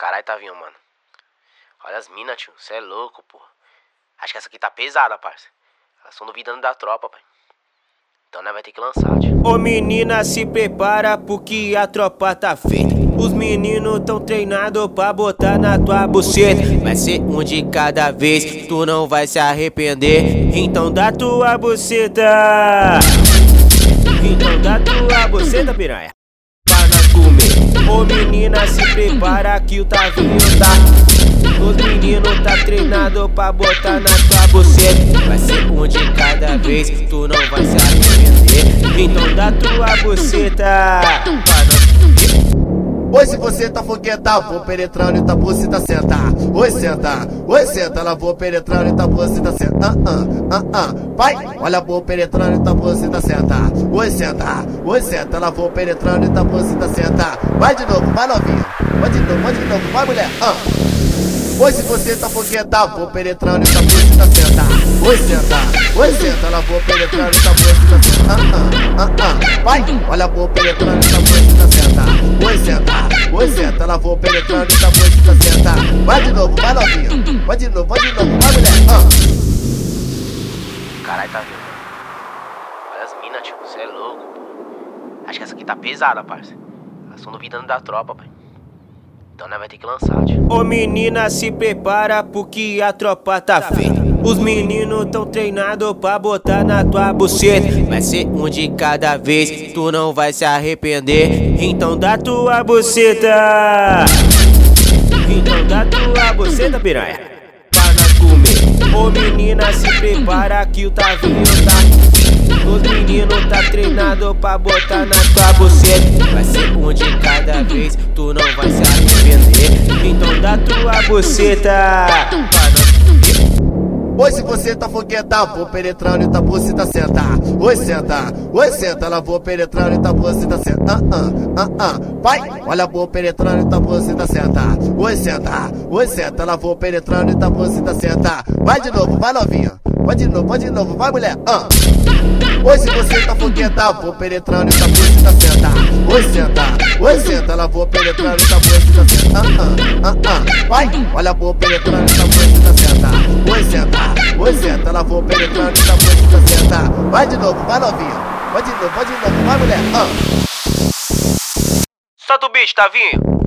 Caralho, Tavinho, mano. Olha as minas, tio. Cê é louco, pô. Acho que essa aqui tá pesada, parça. Elas estão duvidando da tropa, pai. Então nós vai ter que lançar, tio. Ô menina, se prepara porque a tropa tá feita. Os meninos tão treinados pra botar na tua buceta. Vai ser um de cada vez, tu não vai se arrepender. Então dá tua buceta. Então dá tua buceta, piranha. Pra nós comer. Ô menina, se prepara que o Tavinho tá. Os meninos tá treinado pra botar na tua buceta. Vai ser um de cada vez, tu não vai se arrepender. Então dá tua buceta. Oi, se você tá fogueta, vou penetrando e tá buceta senta. Oi, senta, oi, senta, ela vou penetrando e tá buceta senta. Ah, ah, ah. Vai, olha, vou penetrando e tá buceta senta. Oi, senta, oi, senta, ela vou penetrando e tá buceta senta. Vai de novo, vai novinha. Vai de novo, vai de novo, vai mulher. Ah. Oi, se você tá fogueta, vou penetrando e tá buceta senta. Oi, senta, oi, senta, ela vou penetrando e tá senta. Ah, ah, ah, ah. Vai, olha, vou penetrando e tá buceta senta. Oi, senta. Senta, ela vou penetrando e tá muito senta. Vai de novo, vai novinha. Vai de novo, vai de novo, vai mulher. Ah. Caralho, Tavinho, mano. Olha as minas, tio. Cê é louco, pô. Acho que essa aqui tá pesada, parça. Elas estão duvidando da tropa, pai. Então nós vai ter que lançar, tio. Ô menina, se prepara porque a tropa tá feita. Os meninos tão treinados pra botar na tua buceta. Vai ser um de cada vez, tu não vai se arrepender. Então dá tua buceta. Então dá tua buceta, piranha. Nós comer. Ô menina, se prepara que o Tavinho tá. Os meninos tá treinado pra botar na tua buceta. Vai ser um de cada vez, tu não vai se arrepender. Então dá tua buceta. Pra se você tá fogueta, vou penetrando e tá buceta senta. Oi, senta, oi, senta, ela vou penetrando e tá buceta senta. Ah, ah, ah, ah. Vai, olha, vou penetrando e tá buceta senta. Oi, senta, oi, senta, ela vou penetrando e tá buceta senta. Vai de novo, vai novinha. Vai de novo, vai de novo, vai mulher. Ah. Se você tá fogueta, vou penetrando e tá buceta senta. Oi, senta, ela vou penetrando e tá buceta senta. Ah, ah, ah, ah. Vai, olha, vou penetrando e tá buceta senta. Oi, senta. Oi, senta, ela vou penetrando e tá bonita, senta. Vai de novo, vai novinha. Vai de novo, vai de novo, vai mulher. Ah. Solta o bicho, Tavinho.